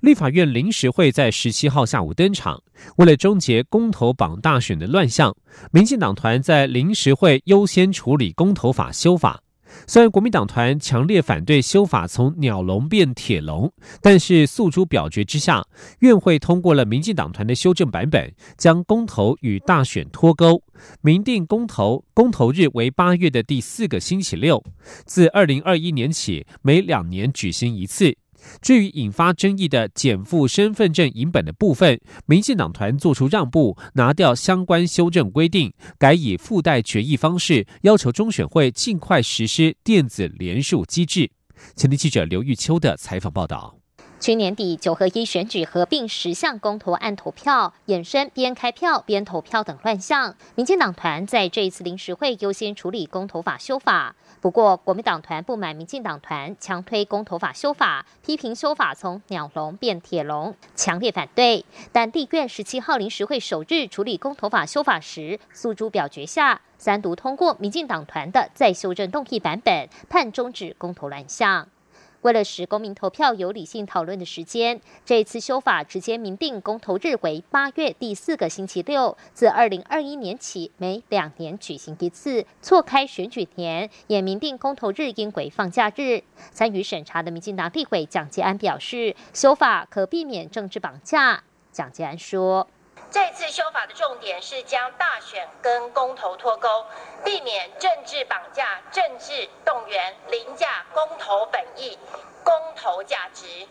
立法院临时会在十七号下午登场，为了终结公投榜大选的乱象，民进党团在临时会优先处理公投法修法。虽然国民党团强烈反对修法从鸟笼变铁笼，但是诉诸表决之下，院会通过了民进党团的修正版本，将公投与大选脱钩，明定公投公投日为八月的第四个星期六，自二零二一年起每两年举行一次。至于引发争议的减负身份证影本的部分，民进党团做出让步，拿掉相关修正规定，改以附带决议方式，要求中选会尽快实施电子联署机制。前天记者刘玉秋的采访报道。去年底九合一选举合并十项公投案投票，衍生边开票边投票等乱象。民进党团在这一次临时会优先处理公投法修法。不过，国民党团不满民进党团强推公投法修法，批评修法从鸟笼变铁笼，强烈反对。但地院十七号临时会首日处理公投法修法时，诉诸表决下，三读通过民进党团的再修正动议版本，判终止公投乱象。为了使公民投票有理性讨论的时间，这次修法直接明定公投日为八月第四个星期六，自二零二一年起每两年举行一次，错开选举年，也明定公投日应为放假日。参与审查的民进党立委蒋介安表示，修法可避免政治绑架。蒋介安说。这次修法的重点是将大选跟公投脱钩，避免政治绑架、政治动员、凌驾公投本意、公投价值。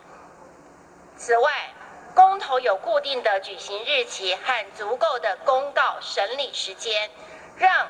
此外，公投有固定的举行日期和足够的公告审理时间，让。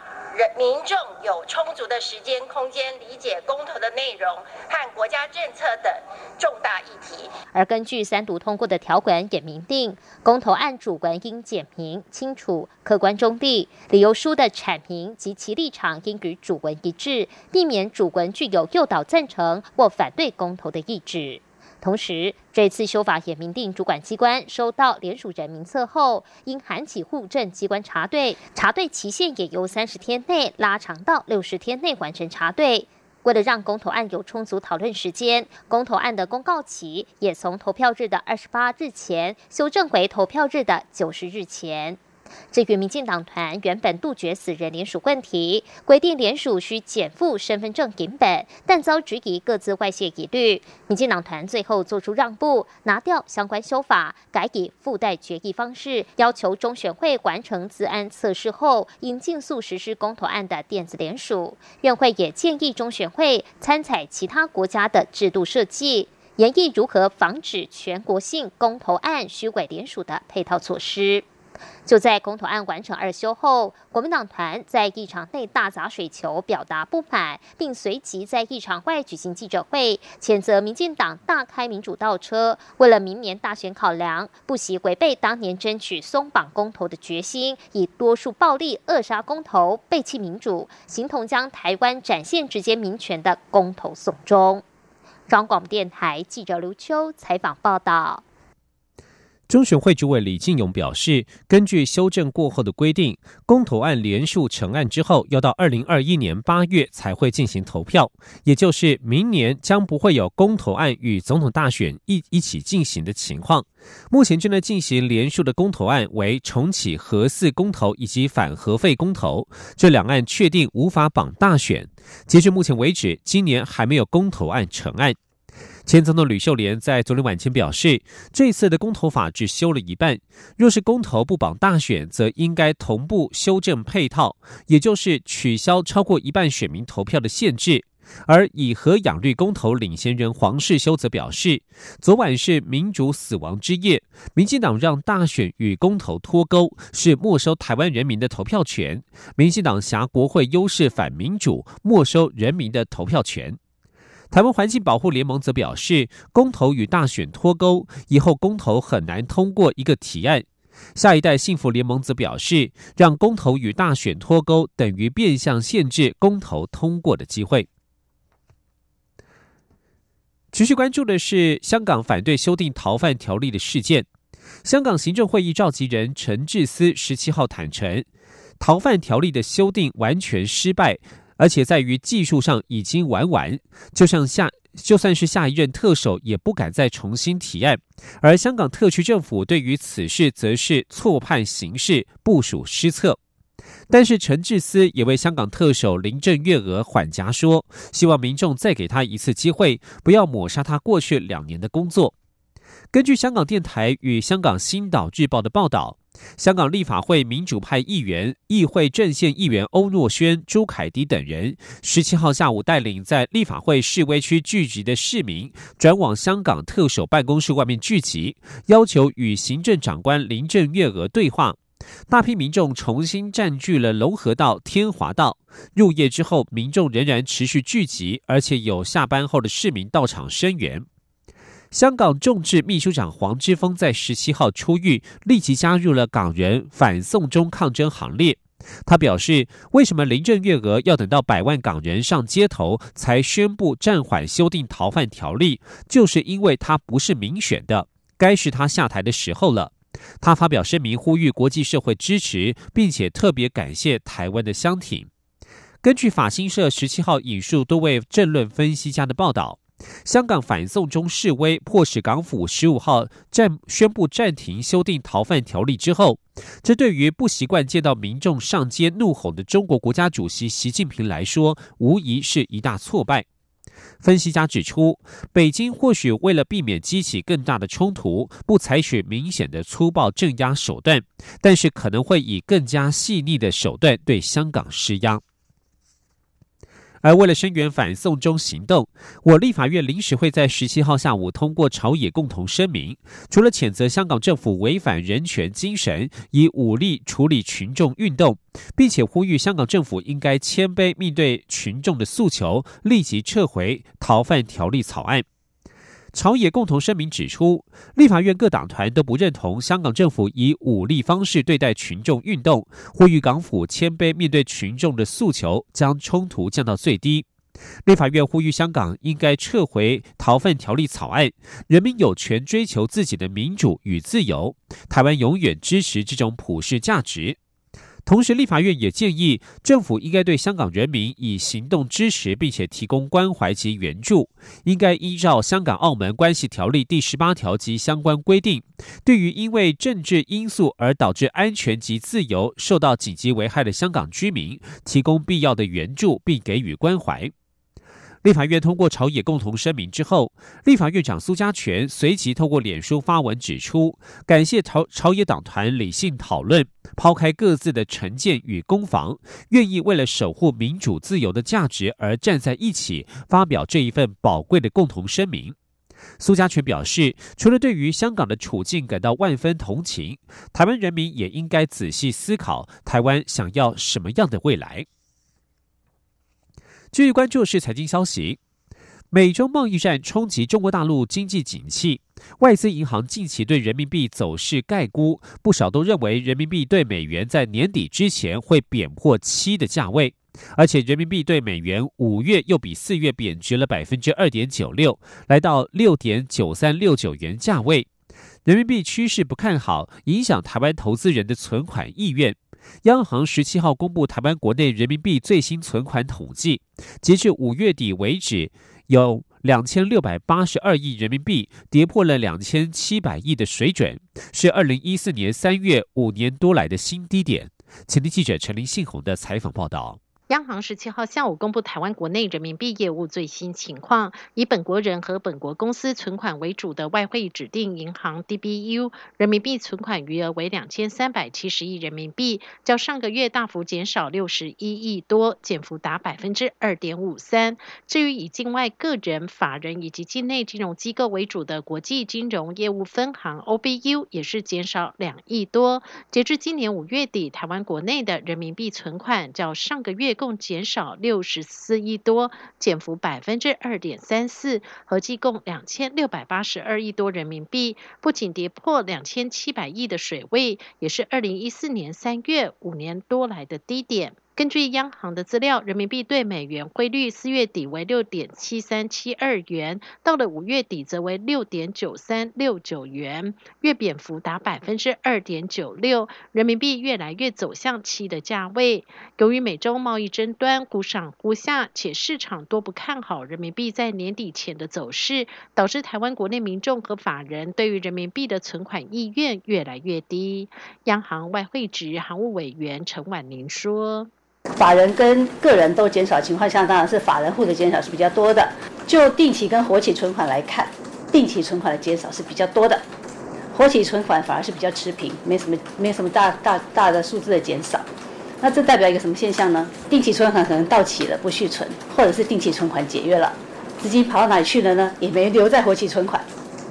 民众有充足的时间空间理解公投的内容和国家政策等重大议题。而根据三读通过的条款也明定，公投案主文应简明清楚、客观中立，理由书的阐明及其立场应与主文一致，避免主文具有诱导赞成或反对公投的意志。同时，这次修法也明定，主管机关收到联署人名册后，应函起户政机关查对，查对期限也由三十天内拉长到六十天内完成查对。为了让公投案有充足讨论时间，公投案的公告期也从投票日的二十八日前修正回投票日的九十日前。至于民进党团原本杜绝死人联署问题，规定联署需减负身份证影本，但遭质疑各自外泄疑虑。民进党团最后做出让步，拿掉相关修法，改以附带决议方式，要求中选会完成自安测试后，应尽速实施公投案的电子联署。院会也建议中选会参采其他国家的制度设计，研议如何防止全国性公投案虚伪联署的配套措施。就在公投案完成二修后，国民党团在议场内大砸水球，表达不满，并随即在议场外举行记者会，谴责民进党大开民主倒车，为了明年大选考量，不惜违背当年争取松绑公投的决心，以多数暴力扼杀公投，背弃民主，形同将台湾展现直接民权的公投送终。中广电台记者刘秋采访报道。中选会主委李进勇表示，根据修正过后的规定，公投案连数成案之后，要到二零二一年八月才会进行投票，也就是明年将不会有公投案与总统大选一一起进行的情况。目前正在进行连数的公投案为重启核四公投以及反核废公投，这两案确定无法绑大选。截至目前为止，今年还没有公投案成案。前总统吕秀莲在昨天晚间表示，这次的公投法只修了一半，若是公投不绑大选，则应该同步修正配套，也就是取消超过一半选民投票的限制。而以核养绿公投领先人黄世修则表示，昨晚是民主死亡之夜，民进党让大选与公投脱钩，是没收台湾人民的投票权。民进党挟国会优势反民主，没收人民的投票权。台湾环境保护联盟则表示，公投与大选脱钩以后，公投很难通过一个提案。下一代幸福联盟则表示，让公投与大选脱钩，等于变相限制公投通过的机会。持续关注的是香港反对修订逃犯条例的事件。香港行政会议召集人陈智思十七号坦诚，逃犯条例的修订完全失败，而且在于技术上已经玩完，就像下。就算是下一任特首也不敢再重新提案，而香港特区政府对于此事则是错判形势，部署失策。但是陈志思也为香港特首林郑月娥缓颊说，希望民众再给他一次机会，不要抹杀他过去两年的工作。根据香港电台与香港星岛日报的报道。香港立法会民主派议员、议会阵线议员欧诺轩、朱凯迪等人，十七号下午带领在立法会示威区聚集的市民，转往香港特首办公室外面聚集，要求与行政长官林郑月娥对话。大批民众重新占据了龙河道、天华道。入夜之后，民众仍然持续聚集，而且有下班后的市民到场声援。香港众志秘书长黄之锋在十七号出狱，立即加入了港人反送中抗争行列。他表示，为什么林郑月娥要等到百万港人上街头才宣布暂缓修订逃犯条例，就是因为他不是民选的，该是他下台的时候了。他发表声明呼吁国际社会支持，并且特别感谢台湾的相挺。根据法新社十七号引述多位政论分析家的报道。香港反送中示威迫使港府十五号暂宣布暂停修订逃犯条例之后，这对于不习惯见到民众上街怒吼的中国国家主席习近平来说，无疑是一大挫败。分析家指出，北京或许为了避免激起更大的冲突，不采取明显的粗暴镇压手段，但是可能会以更加细腻的手段对香港施压。而为了声援反送中行动，我立法院临时会在十七号下午通过朝野共同声明，除了谴责香港政府违反人权精神，以武力处理群众运动，并且呼吁香港政府应该谦卑面对群众的诉求，立即撤回逃犯条例草案。朝野共同声明指出，立法院各党团都不认同香港政府以武力方式对待群众运动，呼吁港府谦卑面对群众的诉求，将冲突降到最低。立法院呼吁香港应该撤回逃犯条例草案，人民有权追求自己的民主与自由，台湾永远支持这种普世价值。同时，立法院也建议政府应该对香港人民以行动支持，并且提供关怀及援助。应该依照《香港澳门关系条例》第十八条及相关规定，对于因为政治因素而导致安全及自由受到紧急危害的香港居民，提供必要的援助，并给予关怀。立法院通过朝野共同声明之后，立法院长苏家全随即透过脸书发文指出，感谢朝朝野党团理性讨论，抛开各自的成见与攻防，愿意为了守护民主自由的价值而站在一起，发表这一份宝贵的共同声明。苏家全表示，除了对于香港的处境感到万分同情，台湾人民也应该仔细思考台湾想要什么样的未来。继续关注是财经消息，美中贸易战冲击中国大陆经济景气，外资银行近期对人民币走势概估，不少都认为人民币对美元在年底之前会贬破七的价位，而且人民币对美元五月又比四月贬值了百分之二点九六，来到六点九三六九元价位，人民币趋势不看好，影响台湾投资人的存款意愿。央行十七号公布台湾国内人民币最新存款统计，截至五月底为止，有两千六百八十二亿人民币，跌破了两千七百亿的水准，是二零一四年三月五年多来的新低点。前天记者陈林信宏的采访报道。央行十七号下午公布台湾国内人民币业务最新情况，以本国人和本国公司存款为主的外汇指定银行 DBU 人民币存款余额为两千三百七十亿人民币，较上个月大幅减少六十一亿多，减幅达百分之二点五三。至于以境外个人、法人以及境内金融机构为主的国际金融业务分行 OBU 也是减少两亿多。截至今年五月底，台湾国内的人民币存款较上个月共减少六十四亿多，减幅百分之二点三四，合计共两千六百八十二亿多人民币，不仅跌破两千七百亿的水位，也是二零一四年三月五年多来的低点。根据央行的资料，人民币对美元汇率四月底为六点七三七二元，到了五月底则为六点九三六九元，月贬幅达百分之二点九六，人民币越来越走向七的价位。由于美洲贸易争端忽上忽下，且市场多不看好人民币在年底前的走势，导致台湾国内民众和法人对于人民币的存款意愿越来越低。央行外汇局行务委员陈婉玲说。法人跟个人都减少情况下，当然是法人户的减少是比较多的。就定期跟活期存款来看，定期存款的减少是比较多的，活期存款反而是比较持平，没什么没什么大大大的数字的减少。那这代表一个什么现象呢？定期存款可能到期了不续存，或者是定期存款解约了，资金跑到哪里去了呢？也没留在活期存款，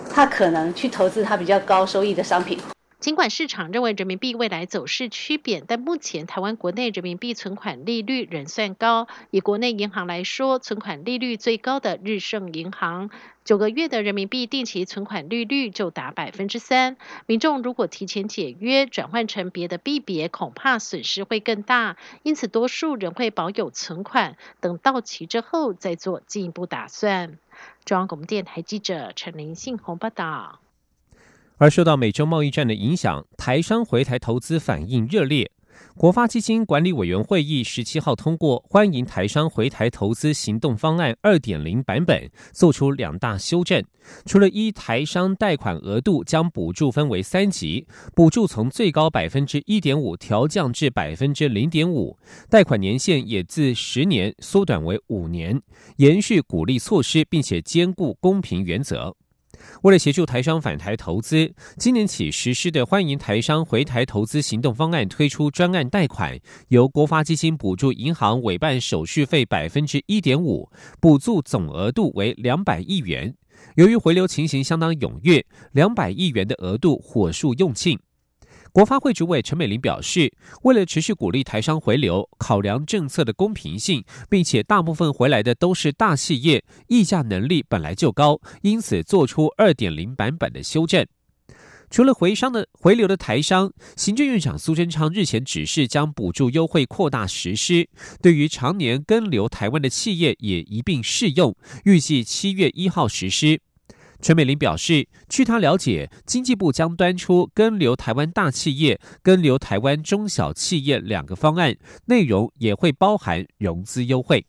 他可能去投资他比较高收益的商品。尽管市场认为人民币未来走势趋贬，但目前台湾国内人民币存款利率仍算高。以国内银行来说，存款利率最高的日盛银行，九个月的人民币定期存款利率就达百分之三。民众如果提前解约，转换成别的币别，恐怕损失会更大。因此，多数人会保有存款，等到期之后再做进一步打算。中央广播电台记者陈林信宏报道。而受到美洲贸易战的影响，台商回台投资反应热烈。国发基金管理委员会议十七号通过欢迎台商回台投资行动方案二点零版本，做出两大修正。除了依台商贷款额度将补助分为三级，补助从最高百分之一点五调降至百分之零点五，贷款年限也自十年缩短为五年，延续鼓励措施，并且兼顾公平原则。为了协助台商返台投资，今年起实施的欢迎台商回台投资行动方案推出专案贷款，由国发基金补助银行委办手续费百分之一点五，补助总额度为两百亿元。由于回流情形相当踊跃，两百亿元的额度火速用尽。国发会主委陈美玲表示，为了持续鼓励台商回流，考量政策的公平性，并且大部分回来的都是大企业，议价能力本来就高，因此做出二点零版本的修正。除了回商的回流的台商，行政院长苏贞昌日前指示将补助优惠扩大实施，对于常年跟留台湾的企业也一并适用，预计七月一号实施。陈美玲表示，据她了解，经济部将端出跟留台湾大企业、跟留台湾中小企业两个方案，内容也会包含融资优惠。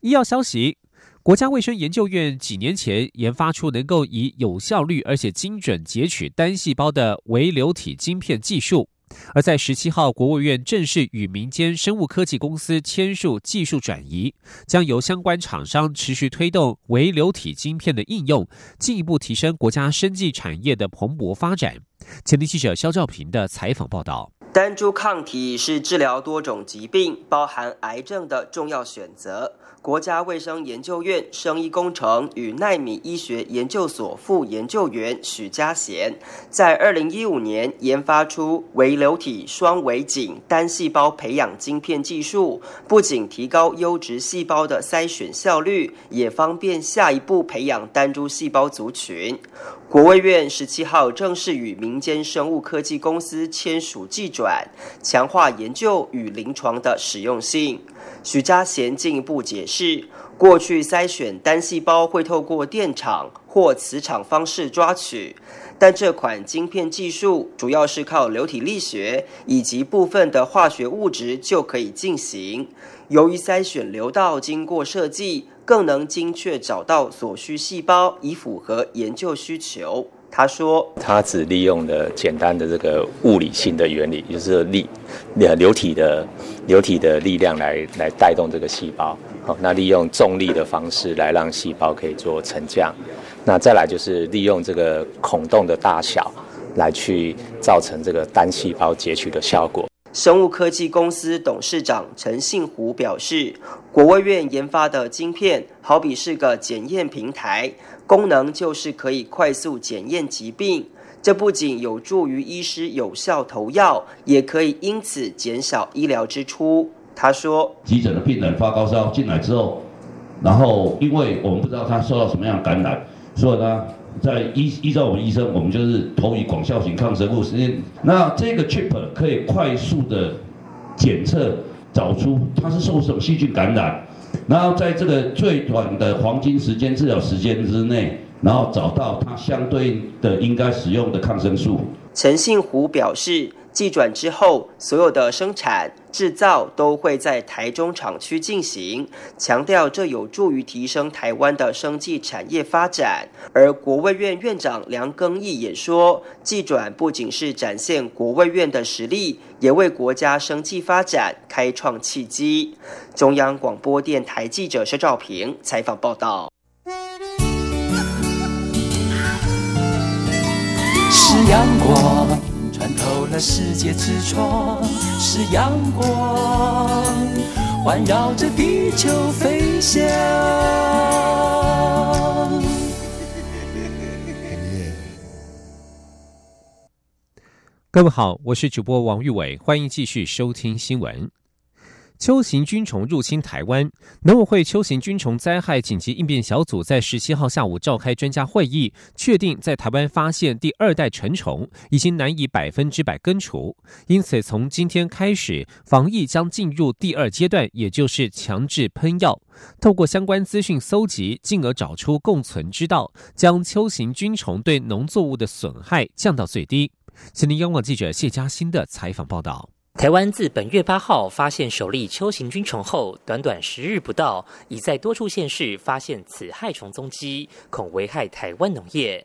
医药消息：国家卫生研究院几年前研发出能够以有效率而且精准截取单细胞的微流体晶片技术。而在十七号，国务院正式与民间生物科技公司签署技术转移，将由相关厂商持续推动微流体晶片的应用，进一步提升国家生技产业的蓬勃发展。前天记者肖兆平的采访报道。单株抗体是治疗多种疾病，包含癌症的重要选择。国家卫生研究院生医工程与奈米医学研究所副研究员许家贤，在二零一五年研发出微流体双微井单细胞培养晶片技术，不仅提高优质细胞的筛选效率，也方便下一步培养单株细胞族群。国卫院十七号正式与民间生物科技公司签署技转，强化研究与临床的实用性。许家贤进一步解释，过去筛选单细胞会透过电场或磁场方式抓取，但这款晶片技术主要是靠流体力学以及部分的化学物质就可以进行。由于筛选流道经过设计，更能精确找到所需细胞，以符合研究需求。他说：“他只利用了简单的这个物理性的原理，就是力，呃，流体的流体的力量来来带动这个细胞。好，那利用重力的方式来让细胞可以做沉降。那再来就是利用这个孔洞的大小来去造成这个单细胞截取的效果。”生物科技公司董事长陈信虎表示，国卫院研发的晶片好比是个检验平台，功能就是可以快速检验疾病。这不仅有助于医师有效投药，也可以因此减少医疗支出。他说：“急诊的病人发高烧进来之后，然后因为我们不知道他受到什么样的感染，所以呢，在依依照我们医生，我们就是投以广效型抗生素。那这个 chip 可以快速的检测找出它是受什么细菌感染，然后在这个最短的黄金时间治疗时间之内，然后找到它相对应的应该使用的抗生素。”陈信湖表示。寄转之后，所有的生产制造都会在台中厂区进行，强调这有助于提升台湾的生技产业发展。而国卫院院长梁庚义也说，寄转不仅是展现国卫院的实力，也为国家生技发展开创契机。中央广播电台记者施兆平采访报道。是阳光。有了世界之窗是阳光，环绕着地球飞翔。各位好，我是主播王玉伟，欢迎继续收听新闻。秋行菌虫入侵台湾，农委会秋行菌虫灾害紧急应变小组在十七号下午召开专家会议，确定在台湾发现第二代成虫，已经难以百分之百根除。因此，从今天开始，防疫将进入第二阶段，也就是强制喷药。透过相关资讯搜集，进而找出共存之道，将秋行菌虫对农作物的损害降到最低。请您央广记者谢嘉欣的采访报道。台湾自本月八号发现首例秋行菌虫后，短短十日不到，已在多处县市发现此害虫踪迹，恐危害台湾农业。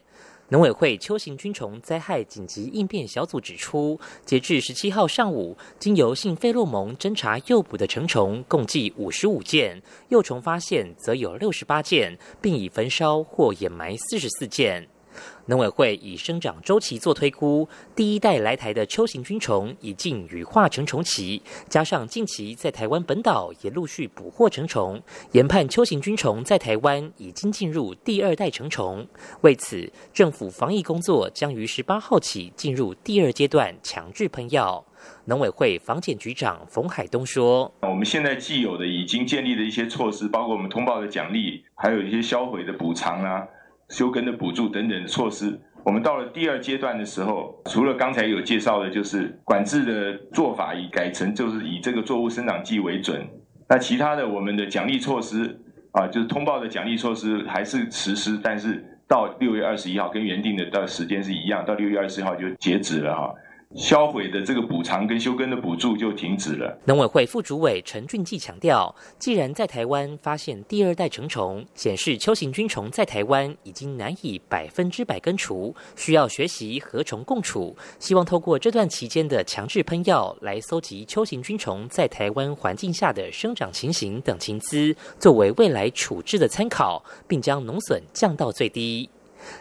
农委会秋行菌虫灾害紧急应变小组指出，截至十七号上午，经由性费洛蒙侦查诱捕的成虫共计五十五件，幼虫发现则有六十八件，并已焚烧或掩埋四十四件。农委会以生长周期做推估，第一代来台的秋行菌虫已近羽化成虫期，加上近期在台湾本岛也陆续捕获成虫，研判秋行菌虫在台湾已经进入第二代成虫。为此，政府防疫工作将于十八号起进入第二阶段强制喷药。农委会防检局长冯海东说：“我们现在既有的已经建立的一些措施，包括我们通报的奖励，还有一些销毁的补偿啊。”休耕的补助等等措施，我们到了第二阶段的时候，除了刚才有介绍的，就是管制的做法已改成就是以这个作物生长季为准。那其他的我们的奖励措施啊，就是通报的奖励措施还是实施，但是到六月二十一号跟原定的到时间是一样，到六月二十一号就截止了哈。销毁的这个补偿跟休耕的补助就停止了。农委会副主委陈俊记强调，既然在台湾发现第二代成虫，显示秋行菌虫在台湾已经难以百分之百根除，需要学习和虫共处。希望透过这段期间的强制喷药，来搜集秋行菌虫在台湾环境下的生长情形等情资，作为未来处置的参考，并将农损降到最低。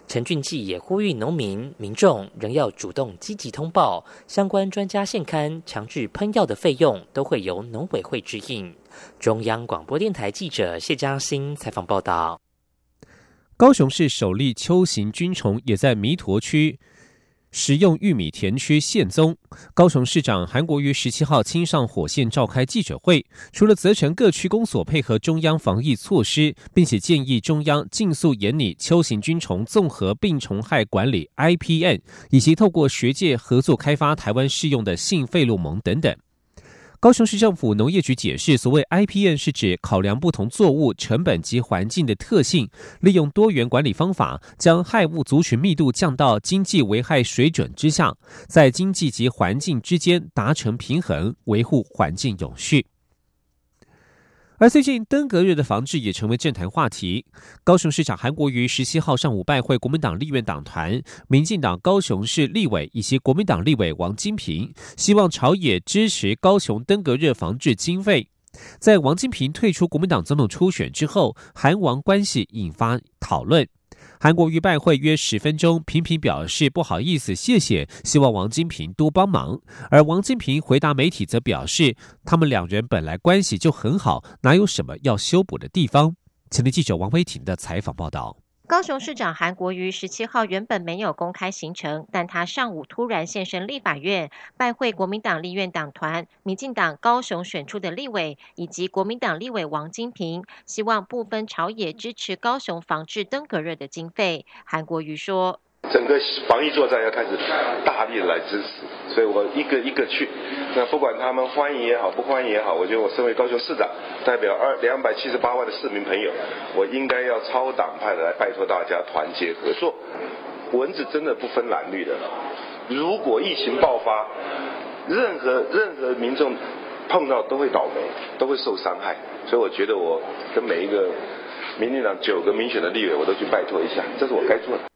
陈俊记也呼吁农民、民众仍要主动积极通报相关专家现刊强制喷药的费用，都会由农委会支应。中央广播电台记者谢嘉欣采访报道。高雄市首例秋行菌虫也在弥陀区。食用玉米田区现踪，高雄市长韩国瑜十七号亲上火线召开记者会，除了责成各区公所配合中央防疫措施，并且建议中央尽速研拟秋行菌虫综合病虫害管理 IPN，以及透过学界合作开发台湾适用的性费洛蒙等等。高雄市政府农业局解释，所谓 IPN 是指考量不同作物成本及环境的特性，利用多元管理方法，将害物族群密度降到经济危害水准之下，在经济及环境之间达成平衡，维护环境有序。而最近登革热的防治也成为政坛话题。高雄市长韩国瑜十七号上午拜会国民党立院党团、民进党高雄市立委以及国民党立委王金平，希望朝野支持高雄登革热防治经费。在王金平退出国民党总统初选之后，韩王关系引发讨论。韩国瑜拜会约十分钟，频频表示不好意思、谢谢，希望王金平多帮忙。而王金平回答媒体则表示，他们两人本来关系就很好，哪有什么要修补的地方？前的记者王威婷的采访报道。高雄市长韩国瑜十七号原本没有公开行程，但他上午突然现身立法院，拜会国民党立院党团、民进党高雄选出的立委以及国民党立委王金平，希望部分朝野支持高雄防治登革热的经费。韩国瑜说。整个防疫作战要开始大力的来支持，所以我一个一个去。那不管他们欢迎也好，不欢迎也好，我觉得我身为高雄市长，代表二两百七十八万的市民朋友，我应该要超党派的来拜托大家团结合作。蚊子真的不分蓝绿的，如果疫情爆发，任何任何民众碰到都会倒霉，都会受伤害。所以我觉得我跟每一个民进党九个民选的立委，我都去拜托一下，这是我该做的。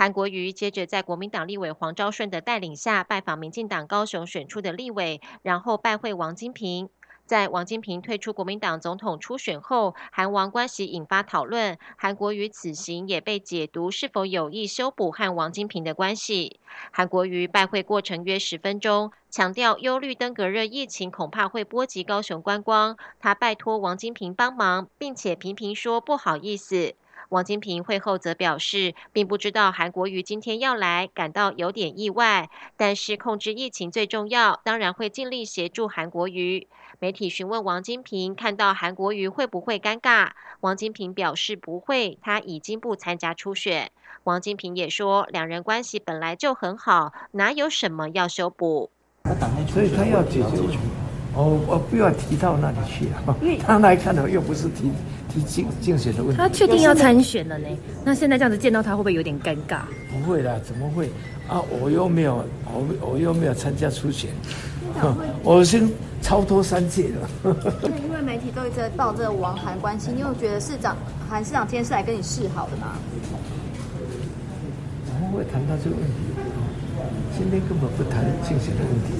韩国瑜接着在国民党立委黄昭顺的带领下拜访民进党高雄选出的立委，然后拜会王金平。在王金平退出国民党总统初选后，韩王关系引发讨论。韩国瑜此行也被解读是否有意修补和王金平的关系。韩国瑜拜会过程约十分钟，强调忧虑登革热疫情恐怕会波及高雄观光，他拜托王金平帮忙，并且频频说不好意思。王金平会后则表示，并不知道韩国瑜今天要来，感到有点意外。但是控制疫情最重要，当然会尽力协助韩国瑜。媒体询问王金平，看到韩国瑜会不会尴尬？王金平表示不会，他已经不参加初选。王金平也说，两人关系本来就很好，哪有什么要修补？所以他要解决。哦，我不要提到那里去啊！他来看的又不是提提竞竞选的问题。他确定要参选了呢？那现在这样子见到他，会不会有点尴尬？不会啦，怎么会？啊，我又没有，我我又没有参加初选，我先超脱三界了。因为媒体都一直在报这个王韩关系，你有觉得市长韩市长今天是来跟你示好的吗？怎么会谈到这个问题？今天根本不谈竞选的问题。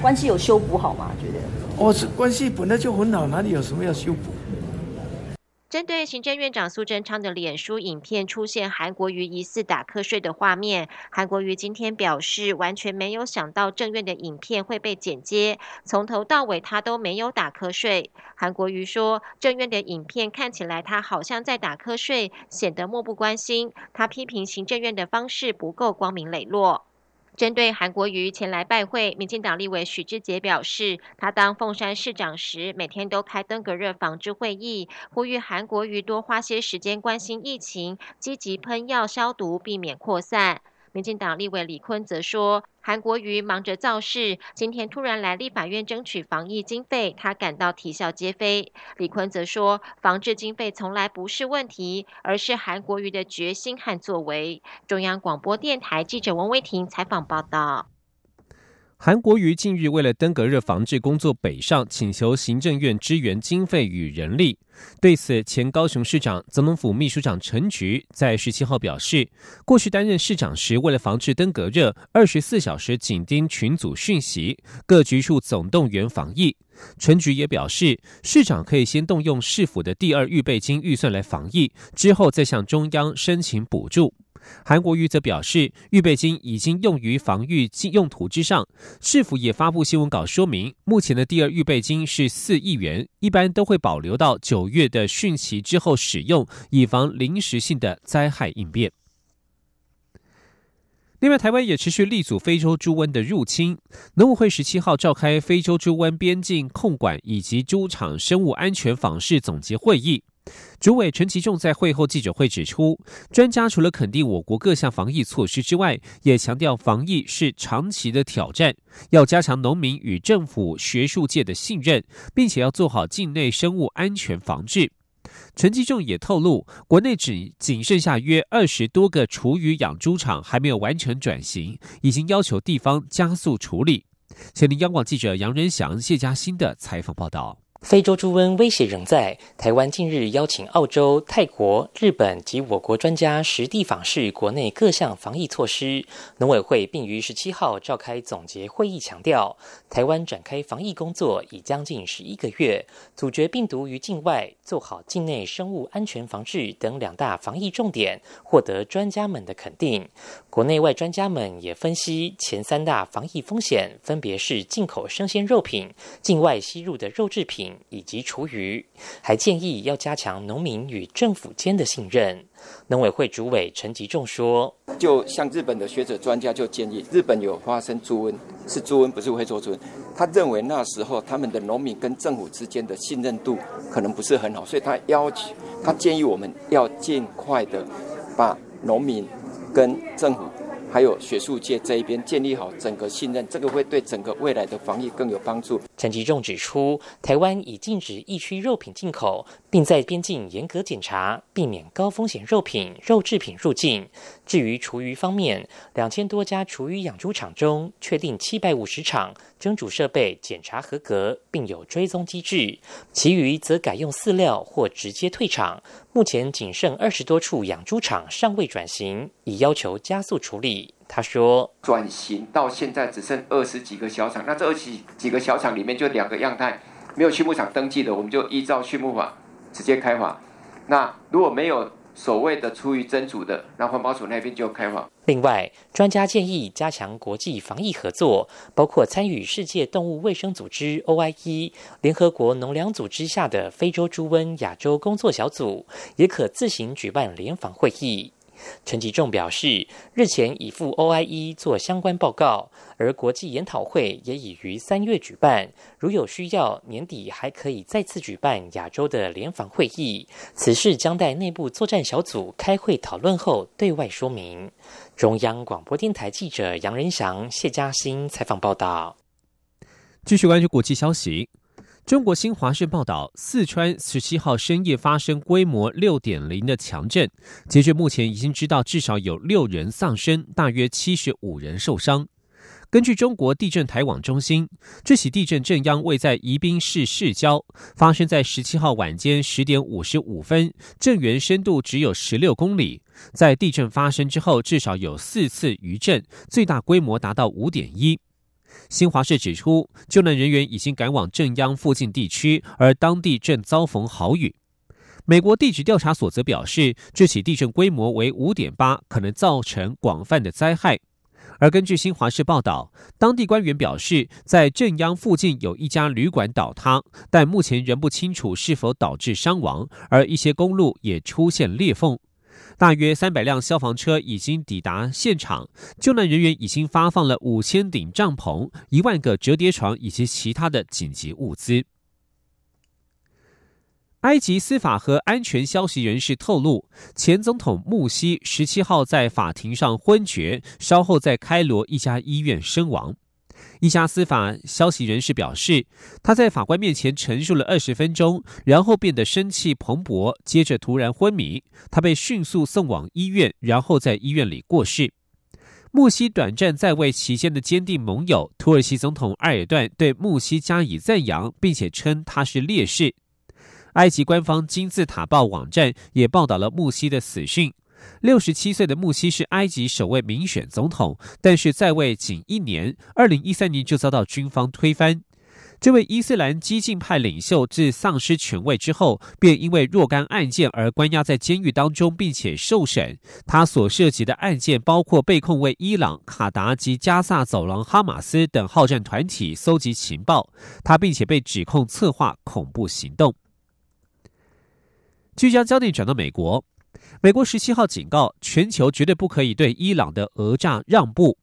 关系有修补好吗？觉得？哦，是关系本来就很好，哪里有什么要修补？针对行政院长苏贞昌的脸书影片出现韩国瑜疑似打瞌睡的画面，韩国瑜今天表示完全没有想到正院的影片会被剪接，从头到尾他都没有打瞌睡。韩国瑜说，正院的影片看起来他好像在打瞌睡，显得漠不关心。他批评行政院的方式不够光明磊落。针对韩国瑜前来拜会，民进党立委许志杰表示，他当凤山市长时，每天都开登革热防治会议，呼吁韩国瑜多花些时间关心疫情，积极喷药消毒，避免扩散。民进党立委李坤则说，韩国瑜忙着造势，今天突然来立法院争取防疫经费，他感到啼笑皆非。李坤则说，防治经费从来不是问题，而是韩国瑜的决心和作为。中央广播电台记者王威婷采访报道。韩国瑜近日为了登革热防治工作北上，请求行政院支援经费与人力。对此，前高雄市长、总统府秘书长陈菊在十七号表示，过去担任市长时，为了防治登革热，二十四小时紧盯群组讯息，各局处总动员防疫。陈菊也表示，市长可以先动用市府的第二预备金预算来防疫，之后再向中央申请补助。韩国瑜则表示，预备金已经用于防御用途之上。市府也发布新闻稿说明，目前的第二预备金是四亿元，一般都会保留到九月的汛期之后使用，以防临时性的灾害应变。另外，台湾也持续力阻非洲猪瘟的入侵。农委会十七号召开非洲猪瘟边境控管以及猪场生物安全访视总结会议。主委陈其仲在会后记者会指出，专家除了肯定我国各项防疫措施之外，也强调防疫是长期的挑战，要加强农民与政府、学术界的信任，并且要做好境内生物安全防治。陈其仲也透露，国内只仅剩下约二十多个厨余养猪场还没有完成转型，已经要求地方加速处理。前林央广记者杨仁祥、谢嘉欣的采访报道。非洲猪瘟威胁仍在。台湾近日邀请澳洲、泰国、日本及我国专家实地访视国内各项防疫措施。农委会并于十七号召开总结会议，强调台湾展开防疫工作已将近十一个月，阻绝病毒于境外，做好境内生物安全防治等两大防疫重点，获得专家们的肯定。国内外专家们也分析前三大防疫风险，分别是进口生鲜肉品、境外吸入的肉制品。以及厨余，还建议要加强农民与政府间的信任。农委会主委陈吉仲说：“就像日本的学者专家就建议，日本有发生猪瘟，是猪瘟，不是会做猪瘟。他认为那时候他们的农民跟政府之间的信任度可能不是很好，所以他要求，他建议我们要尽快的把农民跟政府。”还有学术界这一边建立好整个信任，这个会对整个未来的防疫更有帮助。陈吉仲指出，台湾已禁止疫区肉品进口，并在边境严格检查，避免高风险肉品、肉制品入境。至于厨余方面，两千多家厨余养猪场中，确定七百五十场蒸煮设备检查合格，并有追踪机制，其余则改用饲料或直接退场。目前仅剩二十多处养猪场尚未转型，已要求加速处理。他说：“转型到现在只剩二十几个小厂，那这二十几个小厂里面就两个样态，没有畜牧场登记的，我们就依照畜牧法直接开罚。那如果没有所谓的出于真主的，那环保署那边就开罚。另外，专家建议加强国际防疫合作，包括参与世界动物卫生组织 （OIE）、联合国农粮组织下的非洲猪瘟亚洲工作小组，也可自行举办联防会议。陈吉仲表示，日前已赴 OIE 做相关报告，而国际研讨会也已于三月举办。如有需要，年底还可以再次举办亚洲的联防会议。此事将待内部作战小组开会讨论后对外说明。中央广播电台记者杨仁祥、谢嘉欣采访报道。继续关注国际消息。中国新华社报道，四川十七号深夜发生规模六点零的强震，截至目前已经知道至少有六人丧生，大约七十五人受伤。根据中国地震台网中心，这起地震震央位在宜宾市市郊，发生在十七号晚间十点五十五分，震源深度只有十六公里。在地震发生之后，至少有四次余震，最大规模达到五点一。新华社指出，救难人员已经赶往震央附近地区，而当地正遭逢豪雨。美国地质调查所则表示，这起地震规模为五点八，可能造成广泛的灾害。而根据新华社报道，当地官员表示，在震央附近有一家旅馆倒塌，但目前仍不清楚是否导致伤亡，而一些公路也出现裂缝。大约三百辆消防车已经抵达现场，救难人员已经发放了五千顶帐篷、一万个折叠床以及其他的紧急物资。埃及司法和安全消息人士透露，前总统穆西十七号在法庭上昏厥，稍后在开罗一家医院身亡。一家司法消息人士表示，他在法官面前陈述了二十分钟，然后变得生气蓬勃，接着突然昏迷。他被迅速送往医院，然后在医院里过世。穆西短暂在位期间的坚定盟友土耳其总统埃尔段对穆西加以赞扬，并且称他是烈士。埃及官方金字塔报网站也报道了穆西的死讯。六十七岁的穆西是埃及首位民选总统，但是在位仅一年，二零一三年就遭到军方推翻。这位伊斯兰激进派领袖自丧失权位之后，便因为若干案件而关押在监狱当中，并且受审。他所涉及的案件包括被控为伊朗、卡达及加萨走廊哈马斯等好战团体搜集情报，他并且被指控策划恐怖行动。聚焦焦点转到美国。美国十七号警告全球绝对不可以对伊朗的讹诈让步。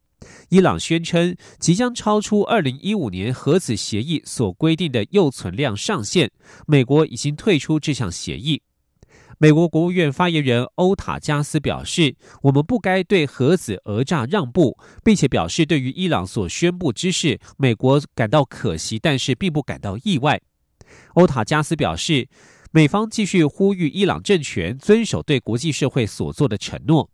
伊朗宣称即将超出二零一五年核子协议所规定的铀存量上限，美国已经退出这项协议。美国国务院发言人欧塔加斯表示：“我们不该对核子讹诈让步，并且表示对于伊朗所宣布之事，美国感到可惜，但是并不感到意外。”欧塔加斯表示。美方继续呼吁伊朗政权遵守对国际社会所做的承诺，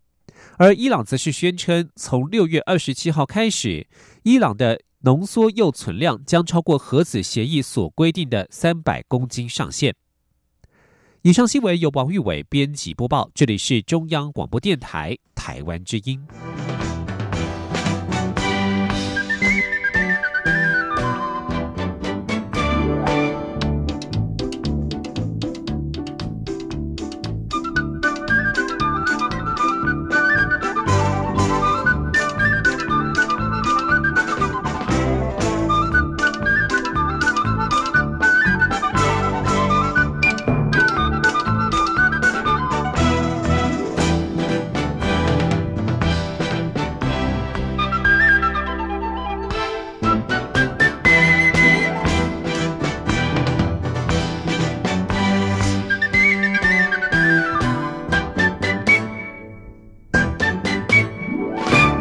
而伊朗则是宣称，从六月二十七号开始，伊朗的浓缩铀存量将超过核子协议所规定的三百公斤上限。以上新闻由王玉伟编辑播报，这里是中央广播电台台湾之音。